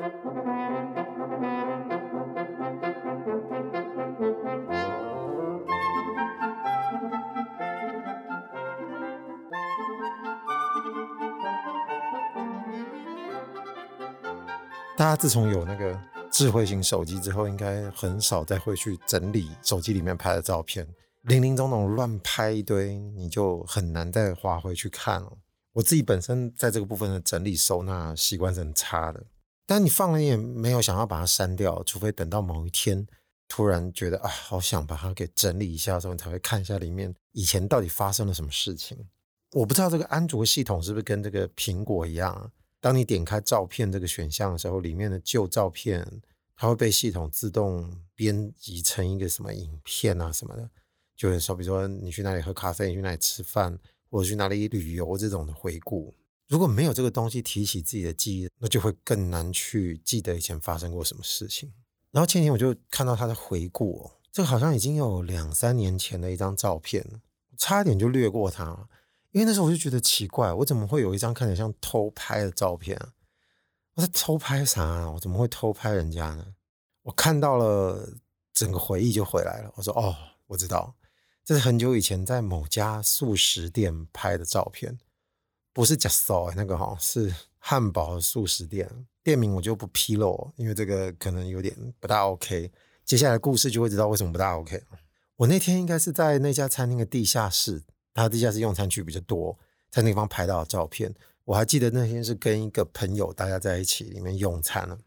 大家自从有那个智慧型手机之后，应该很少再会去整理手机里面拍的照片，林林总总乱拍一堆，你就很难再划回去看了。我自己本身在这个部分的整理收纳习惯是很差的，但你放了也没有想要把它删掉，除非等到某一天突然觉得啊，好想把它给整理一下的时候，你才会看一下里面以前到底发生了什么事情。我不知道这个安卓系统是不是跟这个苹果一样。当你点开照片这个选项的时候，里面的旧照片它会被系统自动编辑成一个什么影片啊什么的，就是说，比如说你去哪里喝咖啡，去哪里吃饭，或者去哪里旅游这种的回顾。如果没有这个东西提起自己的记忆，那就会更难去记得以前发生过什么事情。然后前天我就看到他的回顾哦，这好像已经有两三年前的一张照片，差点就略过它了。因为那时候我就觉得奇怪，我怎么会有一张看起来像偷拍的照片？我在偷拍啥啊？我怎么会偷拍人家呢？我看到了，整个回忆就回来了。我说：“哦，我知道，这是很久以前在某家素食店拍的照片，不是 Just So 那个哈，是汉堡素食店，店名我就不披露，因为这个可能有点不大 OK。接下来的故事就会知道为什么不大 OK。我那天应该是在那家餐厅的地下室。”他地下室用餐区比较多，在那地方拍到的照片，我还记得那天是跟一个朋友大家在一起里面用餐了，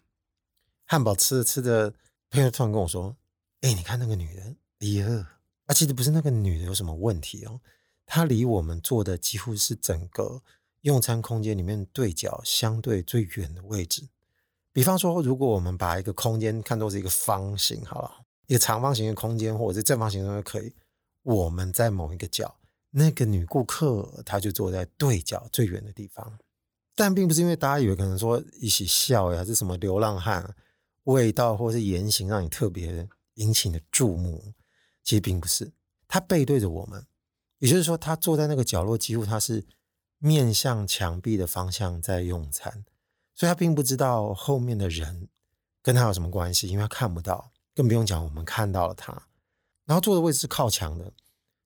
汉堡吃着吃着，朋友突然跟我说：“哎、你看那个女人，离二啊，其实不是那个女的有什么问题哦，她离我们坐的几乎是整个用餐空间里面对角相对最远的位置。比方说，如果我们把一个空间看作是一个方形，好了，一个长方形的空间或者是正方形都可以，我们在某一个角。”那个女顾客，她就坐在对角最远的地方，但并不是因为大家以为可能说一起笑呀，是什么流浪汉味道或是言行让你特别引起你的注目，其实并不是。她背对着我们，也就是说，她坐在那个角落，几乎她是面向墙壁的方向在用餐，所以他并不知道后面的人跟他有什么关系，因为他看不到，更不用讲我们看到了他。然后坐的位置是靠墙的。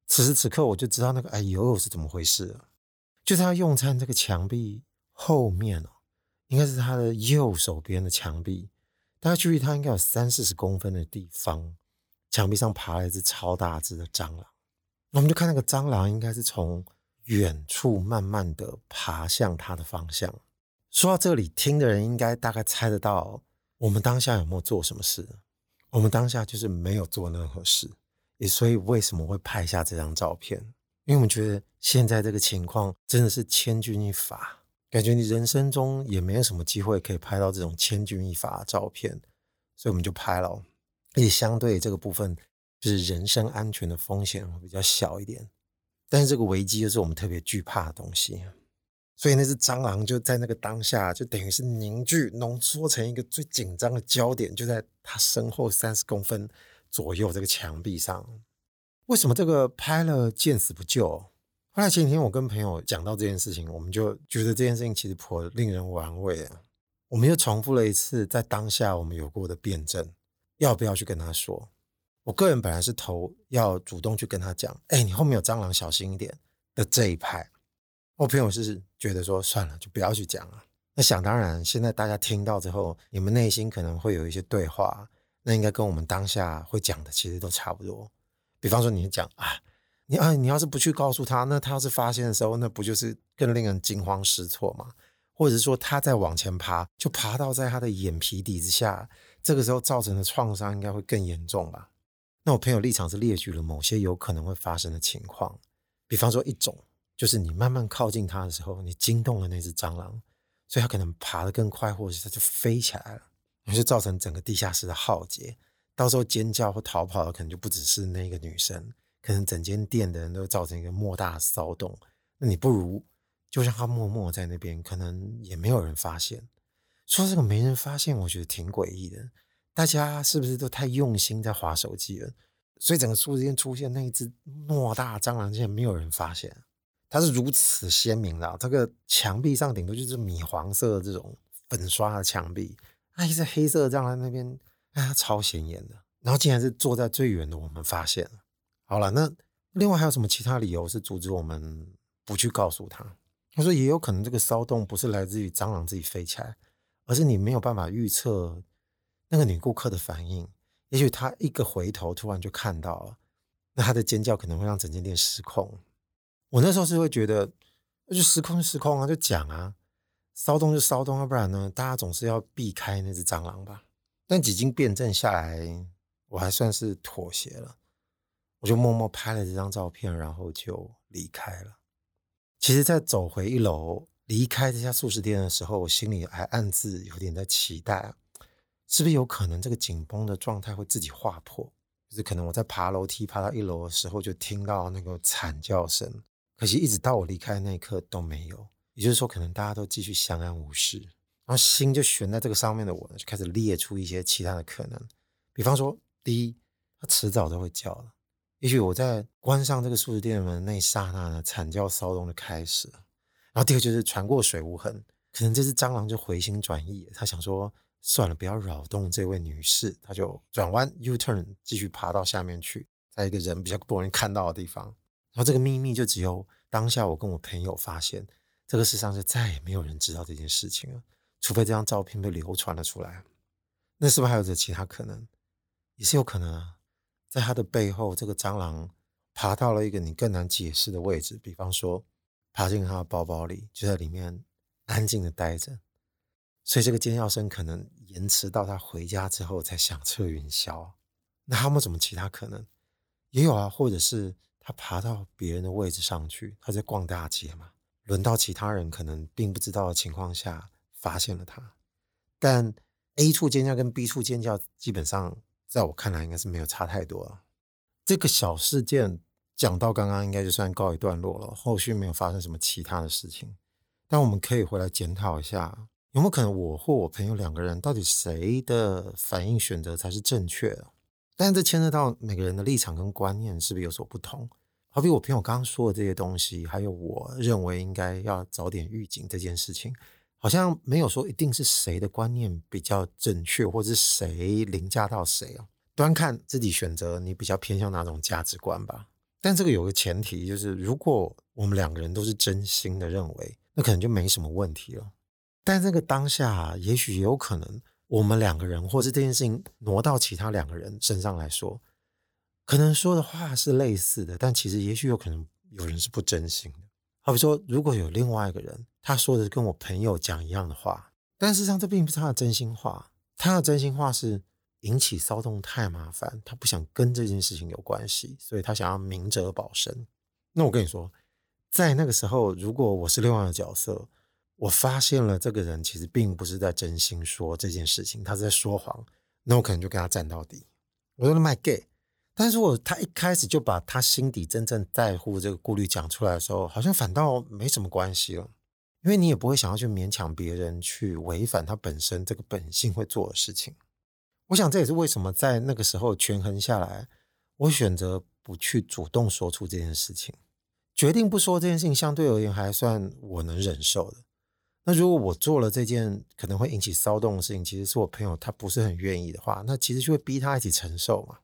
此时此刻，我就知道那个哎呦是怎么回事了。就在他用餐这个墙壁后面哦，应该是他的右手边的墙壁，大家注意他应该有三四十公分的地方，墙壁上爬了一只超大只的蟑螂。我们就看那个蟑螂，应该是从远处慢慢的爬向他的方向。说到这里，听的人应该大概猜得到，我们当下有没有做什么事？我们当下就是没有做任何事。也所以为什么会拍下这张照片？因为我们觉得现在这个情况真的是千钧一发，感觉你人生中也没有什么机会可以拍到这种千钧一发的照片，所以我们就拍了。也相对这个部分就是人身安全的风险会比较小一点，但是这个危机又是我们特别惧怕的东西，所以那只蟑螂就在那个当下就等于是凝聚浓缩成一个最紧张的焦点，就在他身后三十公分。左右这个墙壁上，为什么这个拍了见死不救？后来前几天我跟朋友讲到这件事情，我们就觉得这件事情其实颇令人玩味啊。我们又重复了一次在当下我们有过的辩证，要不要去跟他说？我个人本来是投要主动去跟他讲，哎，你后面有蟑螂，小心一点的这一派。我朋友是觉得说算了，就不要去讲了。那想当然，现在大家听到之后，你们内心可能会有一些对话。那应该跟我们当下会讲的其实都差不多。比方说，你讲啊，你啊，你要是不去告诉他，那他要是发现的时候，那不就是更令人惊慌失措吗？或者是说，他再往前爬，就爬到在他的眼皮底之下，这个时候造成的创伤应该会更严重吧？那我朋友立场是列举了某些有可能会发生的情况，比方说一种就是你慢慢靠近他的时候，你惊动了那只蟑螂，所以他可能爬得更快，或者是他就飞起来了。也就造成整个地下室的浩劫，到时候尖叫或逃跑的可能就不只是那个女生，可能整间店的人都造成一个莫大的骚动。那你不如就让他默默在那边，可能也没有人发现。说这个没人发现，我觉得挺诡异的。大家是不是都太用心在划手机了？所以整个书之间出现那一只莫大蟑螂，竟然没有人发现。它是如此鲜明的，这个墙壁上顶多就是米黄色的这种粉刷的墙壁。那一只黑色的蟑螂那边，哎，超显眼的。然后竟然是坐在最远的，我们发现了。好了，那另外还有什么其他理由是阻止我们不去告诉他？他说也有可能这个骚动不是来自于蟑螂自己飞起来，而是你没有办法预测那个女顾客的反应。也许她一个回头，突然就看到了，那她的尖叫可能会让整间店失控。我那时候是会觉得，那就失控就失控啊，就讲啊，骚动就骚动，要不然呢，大家总是要避开那只蟑螂吧。但几经辩证下来，我还算是妥协了，我就默默拍了这张照片，然后就离开了。其实，在走回一楼离开这家速食店的时候，我心里还暗自有点在期待，是不是有可能这个紧绷的状态会自己划破？就是可能我在爬楼梯爬到一楼的时候，就听到那个惨叫声。可惜，一直到我离开那一刻都没有。也就是说，可能大家都继续相安无事。然后心就悬在这个上面的我呢，就开始列出一些其他的可能，比方说。第一，它迟早都会叫了。也许我在关上这个速食店的门那一刹那呢，惨叫骚动的开始了。然后第二就是船过水无痕，可能这只蟑螂就回心转意，他想说算了，不要扰动这位女士，她就转弯 U turn 继续爬到下面去，在一个人比较不容易看到的地方。然后这个秘密就只有当下我跟我朋友发现，这个世上就再也没有人知道这件事情了，除非这张照片被流传了出来。那是不是还有着其他可能？也是有可能啊，在它的背后，这个蟑螂爬到了一个你更难解释的位置，比方说爬进它的包包里，就在里面安静的待着，所以这个尖叫声可能延迟到他回家之后才响彻云霄。那还有没有什么其他可能？也有啊，或者是他爬到别人的位置上去，他在逛大街嘛，轮到其他人可能并不知道的情况下发现了他，但 A 处尖叫跟 B 处尖叫基本上。在我看来，应该是没有差太多了。这个小事件讲到刚刚，应该就算告一段落了。后续没有发生什么其他的事情，但我们可以回来检讨一下，有没有可能我或我朋友两个人，到底谁的反应选择才是正确的？但这牵涉到每个人的立场跟观念是不是有所不同？好比我朋友刚刚说的这些东西，还有我认为应该要早点预警这件事情。好像没有说一定是谁的观念比较正确，或是谁凌驾到谁哦。端看自己选择，你比较偏向哪种价值观吧。但这个有个前提，就是如果我们两个人都是真心的认为，那可能就没什么问题了。但这个当下，也许有可能我们两个人，或是这件事情挪到其他两个人身上来说，可能说的话是类似的，但其实也许有可能有人是不真心的。好比说，如果有另外一个人，他说的跟我朋友讲一样的话，但事实上这并不是他的真心话。他的真心话是引起骚动太麻烦，他不想跟这件事情有关系，所以他想要明哲保身。那我跟你说，在那个时候，如果我是另外一个角色，我发现了这个人其实并不是在真心说这件事情，他是在说谎，那我可能就跟他站到底。我说他卖 gay。但是如果他一开始就把他心底真正在乎这个顾虑讲出来的时候，好像反倒没什么关系了，因为你也不会想要去勉强别人去违反他本身这个本性会做的事情。我想这也是为什么在那个时候权衡下来，我选择不去主动说出这件事情，决定不说这件事情，相对而言还算我能忍受的。那如果我做了这件可能会引起骚动的事情，其实是我朋友他不是很愿意的话，那其实就会逼他一起承受嘛。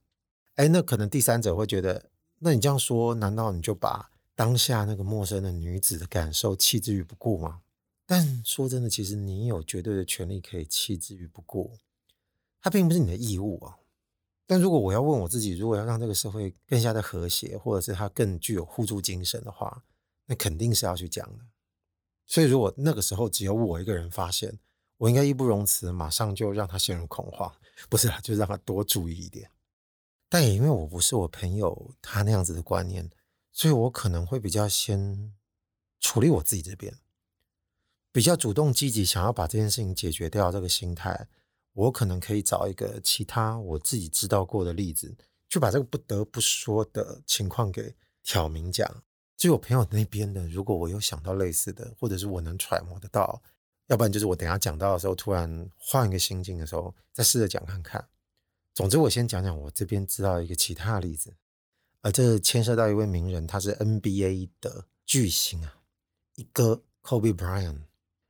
哎，那可能第三者会觉得，那你这样说，难道你就把当下那个陌生的女子的感受弃之于不顾吗？但说真的，其实你有绝对的权利可以弃之于不顾，它并不是你的义务啊。但如果我要问我自己，如果要让这个社会更加的和谐，或者是它更具有互助精神的话，那肯定是要去讲的。所以，如果那个时候只有我一个人发现，我应该义不容辞，马上就让他陷入恐慌，不是，就让他多注意一点。但也因为我不是我朋友他那样子的观念，所以我可能会比较先处理我自己这边，比较主动积极想要把这件事情解决掉。这个心态，我可能可以找一个其他我自己知道过的例子，去把这个不得不说的情况给挑明讲。就我朋友那边的，如果我有想到类似的，或者是我能揣摩得到，要不然就是我等下讲到的时候，突然换一个心境的时候，再试着讲看看。总之，我先讲讲我这边知道一个其他的例子，而这牵涉到一位名人，他是 NBA 的巨星啊，一哥 Kobe Bryant，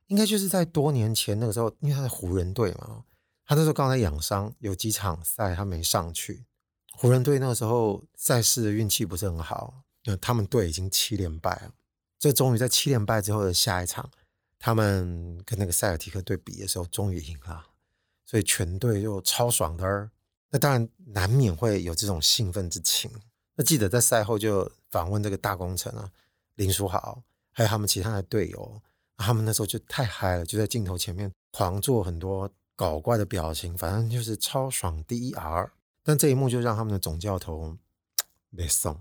应该就是在多年前那个时候，因为他在湖人队嘛，他那时候刚才养伤，有几场赛他没上去。湖人队那个时候赛事的运气不是很好，因为他们队已经七连败了。这终于在七连败之后的下一场，他们跟那个塞尔提克队比的时候，终于赢了，所以全队就超爽的。那当然难免会有这种兴奋之情。那记得在赛后就访问这个大功臣啊，林书豪，还有他们其他的队友，他们那时候就太嗨了，就在镜头前面狂做很多搞怪的表情，反正就是超爽 DER。但这一幕就让他们的总教头 没送，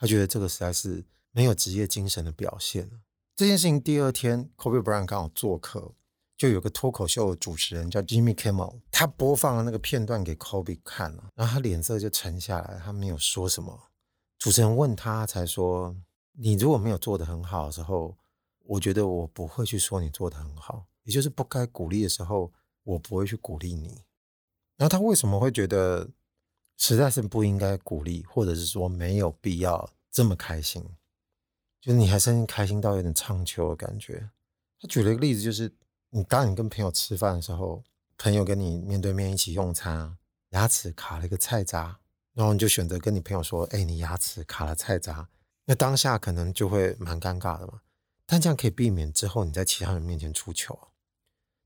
他觉得这个实在是没有职业精神的表现。这件事情第二天，Kobe Bryant 刚好做客。就有个脱口秀主持人叫 Jimmy Kimmel，他播放了那个片段给 Kobe 看了，然后他脸色就沉下来，他没有说什么。主持人问他才说：“你如果没有做得很好的时候，我觉得我不会去说你做得很好，也就是不该鼓励的时候，我不会去鼓励你。”然后他为什么会觉得实在是不应该鼓励，或者是说没有必要这么开心？就是你还是开心到有点唱秋的感觉。他举了一个例子，就是。你当你跟朋友吃饭的时候，朋友跟你面对面一起用餐，牙齿卡了一个菜渣，然后你就选择跟你朋友说：“哎，你牙齿卡了菜渣。”那当下可能就会蛮尴尬的嘛。但这样可以避免之后你在其他人面前出糗。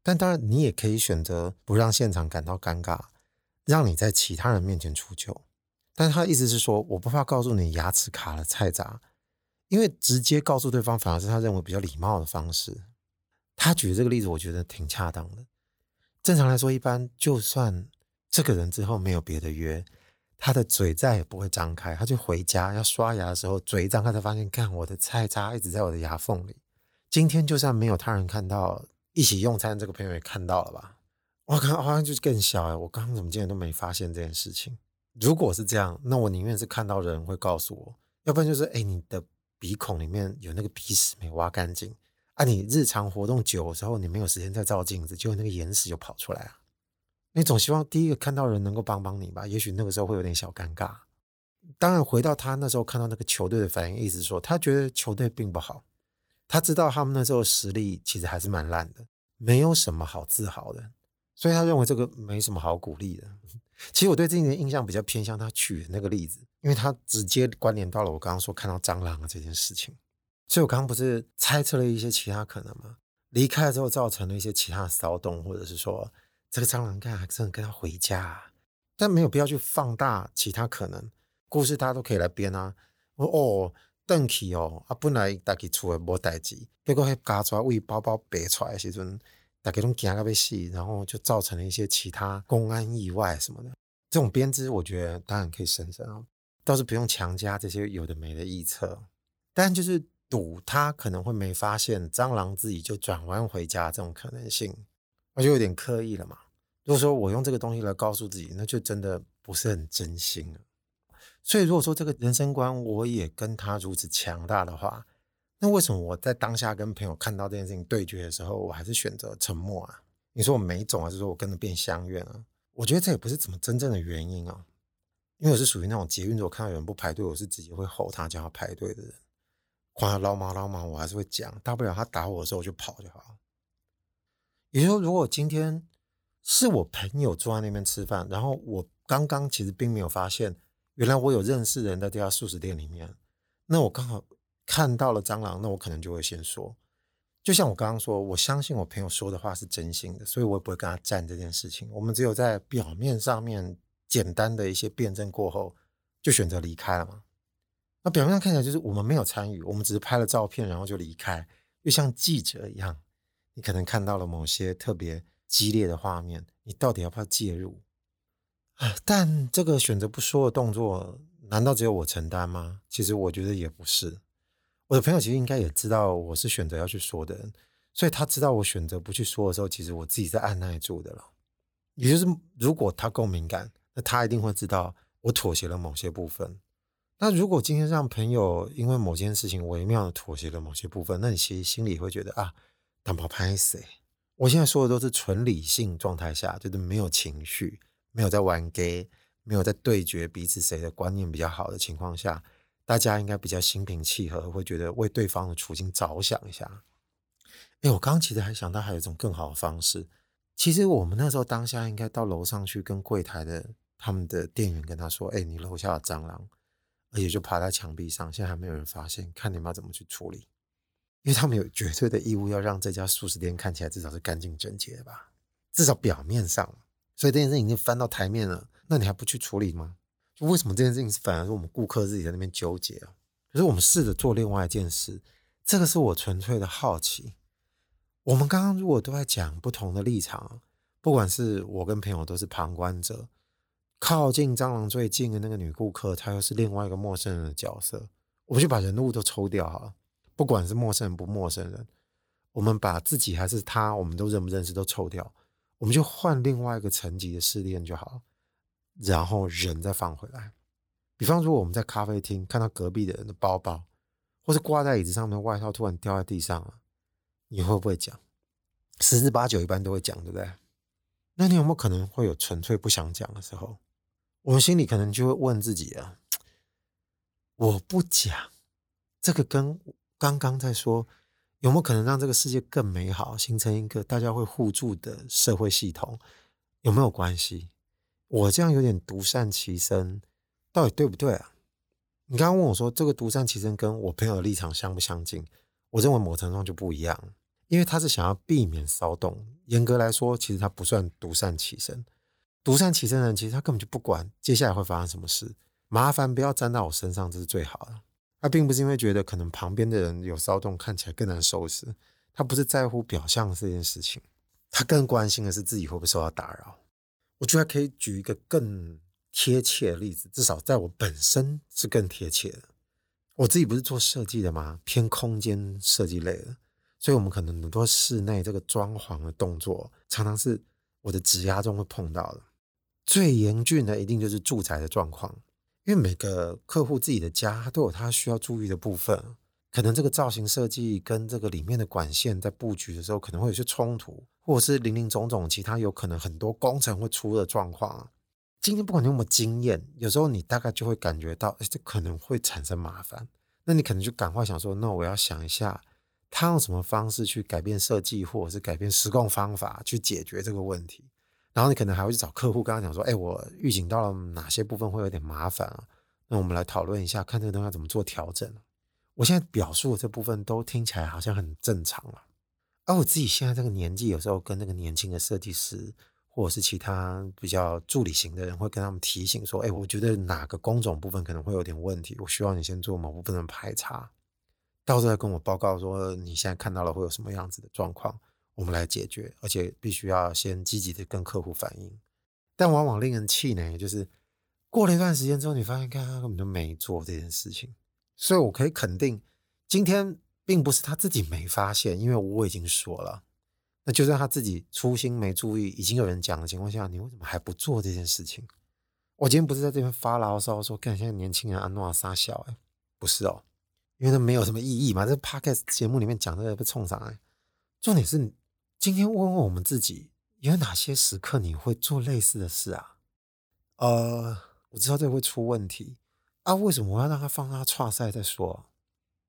但当然，你也可以选择不让现场感到尴尬，让你在其他人面前出糗。但他的意思是说，我不怕告诉你牙齿卡了菜渣，因为直接告诉对方反而是他认为比较礼貌的方式。他举这个例子，我觉得挺恰当的。正常来说，一般就算这个人之后没有别的约，他的嘴再也不会张开。他就回家要刷牙的时候，嘴一张开才发现，看我的菜渣一直在我的牙缝里。今天就算没有他人看到，一起用餐这个朋友也看到了吧？我靠，好像就是更小哎！我刚刚怎么竟然都没发现这件事情？如果是这样，那我宁愿是看到人会告诉我，要不然就是哎，你的鼻孔里面有那个鼻屎没挖干净。啊，你日常活动久的时候，你没有时间再照镜子，结果那个眼屎就跑出来啊！你总希望第一个看到人能够帮帮你吧？也许那个时候会有点小尴尬。当然，回到他那时候看到那个球队的反应，意思说他觉得球队并不好，他知道他们那时候实力其实还是蛮烂的，没有什么好自豪的，所以他认为这个没什么好鼓励的。其实我对这一点印象比较偏向他举的那个例子，因为他直接关联到了我刚刚说看到蟑螂的这件事情。所以我刚刚不是猜测了一些其他可能吗？离开了之后造成了一些其他的骚动，或者是说这个蟑螂干还真的跟他回家，但没有必要去放大其他可能。故事大家都可以来编啊。我哦，邓启哦，啊本来大家出来无代志，结果还家抓为包包白出来的时阵，大家都惊个要死，然后就造成了一些其他公安意外什么的。这种编织，我觉得当然可以省省啊，倒是不用强加这些有的没的臆测，但就是。赌他可能会没发现蟑螂自己就转弯回家这种可能性，那就有点刻意了嘛。如果说我用这个东西来告诉自己，那就真的不是很真心了。所以如果说这个人生观我也跟他如此强大的话，那为什么我在当下跟朋友看到这件事情对决的时候，我还是选择沉默啊？你说我没种，还是说我跟着变相怨啊？我觉得这也不是怎么真正的原因啊。因为我是属于那种捷运，如果看到有人不排队，我是直接会吼他叫他排队的人。夸他捞猫捞猫，我还是会讲，大不了他打我的时候我就跑就好。也就是说，如果今天是我朋友坐在那边吃饭，然后我刚刚其实并没有发现，原来我有认识人在这家速食店里面，那我刚好看到了蟑螂，那我可能就会先说。就像我刚刚说，我相信我朋友说的话是真心的，所以我也不会跟他站这件事情。我们只有在表面上面简单的一些辩证过后，就选择离开了嘛。那表面上看起来就是我们没有参与，我们只是拍了照片，然后就离开，又像记者一样。你可能看到了某些特别激烈的画面，你到底要不要介入？啊，但这个选择不说的动作，难道只有我承担吗？其实我觉得也不是。我的朋友其实应该也知道我是选择要去说的人，所以他知道我选择不去说的时候，其实我自己在按捺住的了。也就是如果他够敏感，那他一定会知道我妥协了某些部分。那如果今天让朋友因为某件事情微妙的妥协了某些部分，那你其实心里会觉得啊，当不拍谁？我现在说的都是纯理性状态下，就是没有情绪，没有在玩 gay，没有在对决彼此谁的观念比较好的情况下，大家应该比较心平气和，会觉得为对方的处境着想一下。哎，我刚刚其实还想到还有一种更好的方式，其实我们那时候当下应该到楼上去跟柜台的他们的店员跟他说：“哎，你楼下的蟑螂，而且就爬在墙壁上，现在还没有人发现，看你们要怎么去处理。”因为他们有绝对的义务要让这家素食店看起来至少是干净整洁的吧，至少表面上。所以这件事已经翻到台面了，那你还不去处理吗？就为什么这件事情反而是我们顾客自己在那边纠结啊？可是我们试着做另外一件事，这个是我纯粹的好奇。我们刚刚如果都在讲不同的立场，不管是我跟朋友都是旁观者，靠近蟑螂最近的那个女顾客，她又是另外一个陌生人的角色，我们就把人物都抽掉好了。不管是陌生人不陌生人，我们把自己还是他，我们都认不认识都抽掉，我们就换另外一个层级的试炼就好了，然后人再放回来。比方说我们在咖啡厅看到隔壁的人的包包，或是挂在椅子上面的外套突然掉在地上了，你会不会讲？十之八九一般都会讲，对不对？那你有没有可能会有纯粹不想讲的时候？我们心里可能就会问自己啊，我不讲这个跟。刚刚在说有没有可能让这个世界更美好，形成一个大家会互助的社会系统？有没有关系？我这样有点独善其身，到底对不对啊？你刚刚问我说这个独善其身跟我朋友的立场相不相近？我认为某程度上就不一样，因为他是想要避免骚动。严格来说，其实他不算独善其身。独善其身的人，其实他根本就不管接下来会发生什么事，麻烦不要沾到我身上，这是最好的。他并不是因为觉得可能旁边的人有骚动，看起来更难收拾。他不是在乎表象这件事情，他更关心的是自己会不会受到打扰。我觉得可以举一个更贴切的例子，至少在我本身是更贴切的。我自己不是做设计的吗？偏空间设计类的，所以我们可能很多室内这个装潢的动作，常常是我的指压中会碰到的。最严峻的一定就是住宅的状况。因为每个客户自己的家都有他需要注意的部分，可能这个造型设计跟这个里面的管线在布局的时候可能会有些冲突，或者是林林总总其他有可能很多工程会出的状况。今天不管你有没有经验，有时候你大概就会感觉到，哎，这可能会产生麻烦。那你可能就赶快想说，那我要想一下，他用什么方式去改变设计，或者是改变施工方法去解决这个问题。然后你可能还会去找客户，跟他讲说：“哎，我预警到了哪些部分会有点麻烦啊？那我们来讨论一下，看这个东西要怎么做调整。”我现在表述的这部分都听起来好像很正常了，而我自己现在这个年纪，有时候跟那个年轻的设计师，或者是其他比较助理型的人，会跟他们提醒说：“哎，我觉得哪个工种部分可能会有点问题，我需要你先做某部分的排查，到时候跟我报告说你现在看到了会有什么样子的状况。”我们来解决，而且必须要先积极的跟客户反映。但往往令人气馁，就是过了一段时间之后，你发现，看他根本就没做这件事情。所以我可以肯定，今天并不是他自己没发现，因为我已经说了。那就算他自己粗心没注意，已经有人讲的情况下，你为什么还不做这件事情？我今天不是在这边发牢骚说，看现在年轻人安诺撒笑哎，不是哦，因为那没有什么意义嘛。这 podcast 节目里面讲的也被冲上来，重点是。今天问问我们自己，有哪些时刻你会做类似的事啊？呃，我知道这会出问题啊，为什么我要让他放他剉赛再说？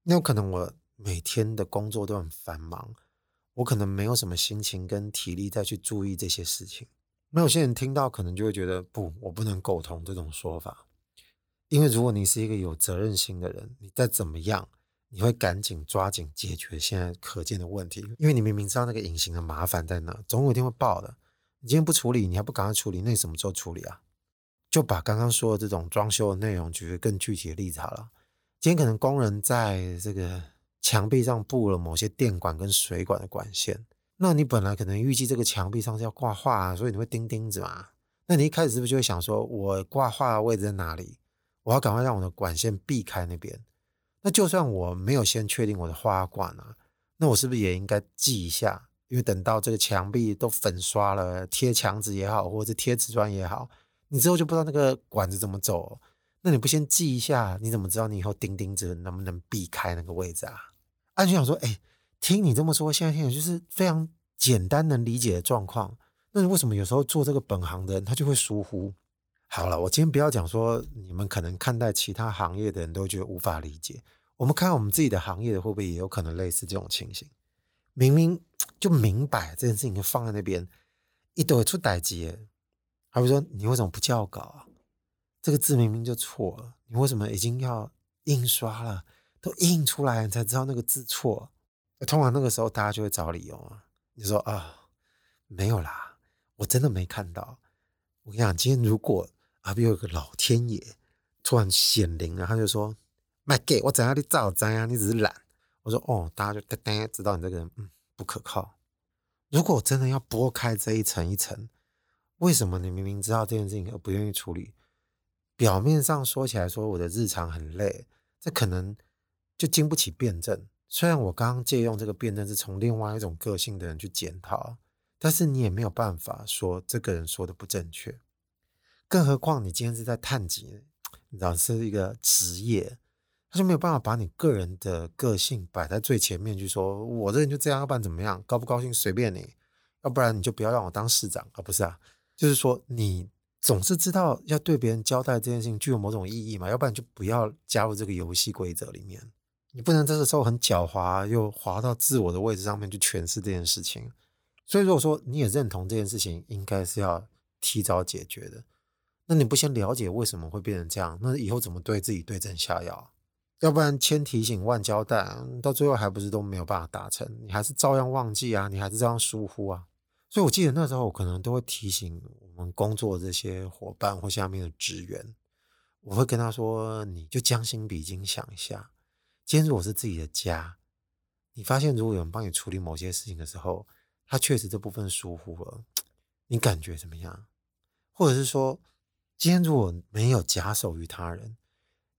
那有可能我每天的工作都很繁忙，我可能没有什么心情跟体力再去注意这些事情。那有些人听到可能就会觉得，不，我不能苟同这种说法，因为如果你是一个有责任心的人，你再怎么样。你会赶紧抓紧解决现在可见的问题，因为你明明知道那个隐形的麻烦在哪，总有一天会爆的。你今天不处理，你还不赶快处理，那你什么时候处理啊？就把刚刚说的这种装修的内容举个更具体的例子好了。今天可能工人在这个墙壁上布了某些电管跟水管的管线，那你本来可能预计这个墙壁上是要挂画啊，所以你会钉钉子嘛？那你一开始是不是就会想说，我挂画的位置在哪里？我要赶快让我的管线避开那边。那就算我没有先确定我的花管啊，那我是不是也应该记一下？因为等到这个墙壁都粉刷了，贴墙纸也好，或者贴瓷砖也好，你之后就不知道那个管子怎么走。那你不先记一下，你怎么知道你以后钉钉子能不能避开那个位置啊？安全想说，哎，听你这么说，现在听就是非常简单能理解的状况。那你为什么有时候做这个本行的人他就会疏忽？好了，我今天不要讲说你们可能看待其他行业的人都觉得无法理解。我们看我们自己的行业的会不会也有可能类似这种情形？明明就明摆这件事情就放在那边，一堆出歹机，还会说你为什么不校稿啊？这个字明明就错了，你为什么已经要印刷了，都印出来你才知道那个字错？通常那个时候大家就会找理由啊，你说啊，没有啦，我真的没看到。我跟你讲，今天如果啊，比如有个老天爷突然显灵了，他就说，卖给我怎样的照灾啊？你只是懒。我说哦，大家就噔噔知道你这个人嗯不可靠。如果真的要剥开这一层一层，为什么你明明知道这件事情而不愿意处理？表面上说起来说我的日常很累，这可能就经不起辩证。虽然我刚刚借用这个辩证是从另外一种个性的人去检讨，但是你也没有办法说这个人说的不正确。更何况你今天是在探级，你知道是一个职业。他就没有办法把你个人的个性摆在最前面去说，我这人就这样，要办怎么样？高不高兴随便你，要不然你就不要让我当市长啊！不是啊，就是说你总是知道要对别人交代这件事情具有某种意义嘛，要不然就不要加入这个游戏规则里面。你不能这个时候很狡猾，又滑到自我的位置上面去诠释这件事情。所以如果说你也认同这件事情应该是要提早解决的，那你不先了解为什么会变成这样，那以后怎么对自己对症下药？要不然千提醒万交代，到最后还不是都没有办法达成？你还是照样忘记啊，你还是照样疏忽啊。所以我记得那时候，我可能都会提醒我们工作这些伙伴或下面的职员，我会跟他说：“你就将心比心想一下，今天如果是自己的家，你发现如果有人帮你处理某些事情的时候，他确实这部分疏忽了，你感觉怎么样？或者是说，今天如果没有假手于他人？”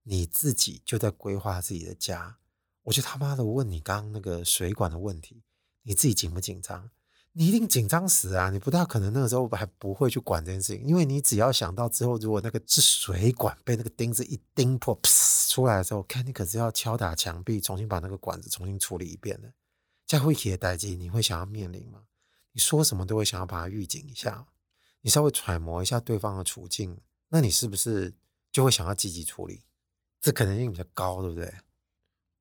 你自己就在规划自己的家，我就他妈的问你刚刚那个水管的问题，你自己紧不紧张？你一定紧张死啊！你不大可能那个时候还不会去管这件事情，因为你只要想到之后，如果那个是水管被那个钉子一钉破，噗出来的时候，看你可是要敲打墙壁，重新把那个管子重新处理一遍的。在会期的代际，你会想要面临吗？你说什么都会想要把它预警一下，你稍微揣摩一下对方的处境，那你是不是就会想要积极处理？这可能性比较高，对不对？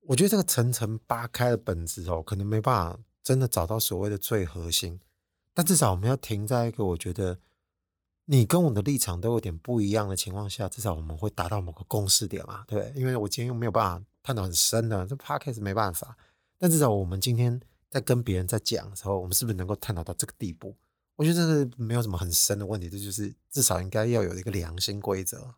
我觉得这个层层扒开的本质哦，可能没办法真的找到所谓的最核心，但至少我们要停在一个我觉得你跟我的立场都有点不一样的情况下，至少我们会达到某个共识点嘛，对？因为我今天又没有办法探讨很深的，这 podcast 没办法，但至少我们今天在跟别人在讲的时候，我们是不是能够探讨到这个地步？我觉得这是没有什么很深的问题，这就是至少应该要有一个良心规则。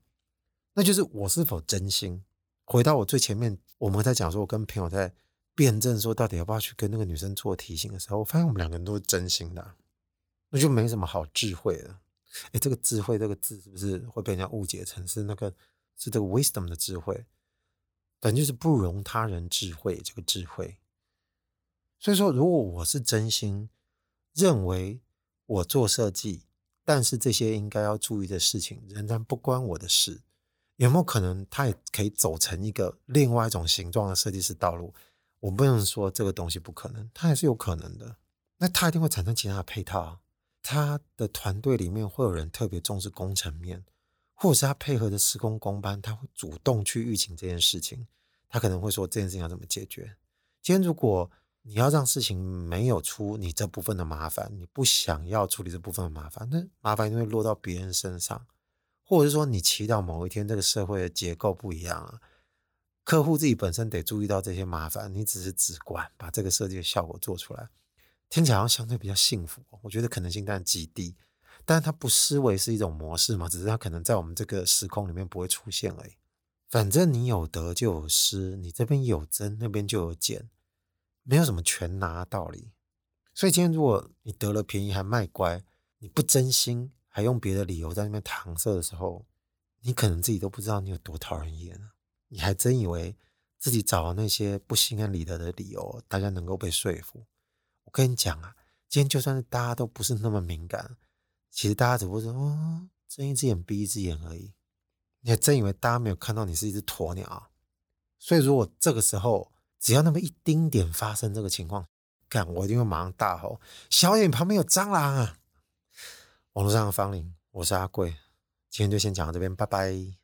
那就是我是否真心？回到我最前面，我们在讲说，我跟朋友在辩证说，到底要不要去跟那个女生做提醒的时候，我发现我们两个人都是真心的，那就没什么好智慧的。哎，这个智慧这个字是不是会被人家误解成是那个是这个 wisdom 的智慧？等于就是不容他人智慧这个智慧。所以说，如果我是真心认为我做设计，但是这些应该要注意的事情仍然不关我的事。有没有可能，他也可以走成一个另外一种形状的设计师道路？我不能说这个东西不可能，它还是有可能的。那他一定会产生其他的配套。他的团队里面会有人特别重视工程面，或者是他配合的施工工班，他会主动去预警这件事情。他可能会说这件事情要怎么解决。今天如果你要让事情没有出你这部分的麻烦，你不想要处理这部分的麻烦，那麻烦就会落到别人身上。或者是说，你祈祷某一天这个社会的结构不一样啊，客户自己本身得注意到这些麻烦，你只是只管把这个设计的效果做出来，听起来好像相对比较幸福。我觉得可能性当然极低，但是它不失为是一种模式嘛，只是它可能在我们这个时空里面不会出现而已。反正你有得就有失，你这边有增，那边就有减，没有什么全拿道理。所以今天如果你得了便宜还卖乖，你不真心。还用别的理由在那边搪塞的时候，你可能自己都不知道你有多讨人厌了。你还真以为自己找那些不心安理得的理由，大家能够被说服？我跟你讲啊，今天就算是大家都不是那么敏感，其实大家只不过是哦，睁一只眼闭一只眼而已。你还真以为大家没有看到你是一只鸵鸟？所以如果这个时候只要那么一丁点发生这个情况，看，我一定会马上大吼：小眼旁边有蟑螂啊！网络上的芳邻，我是阿贵，今天就先讲到这边，拜拜。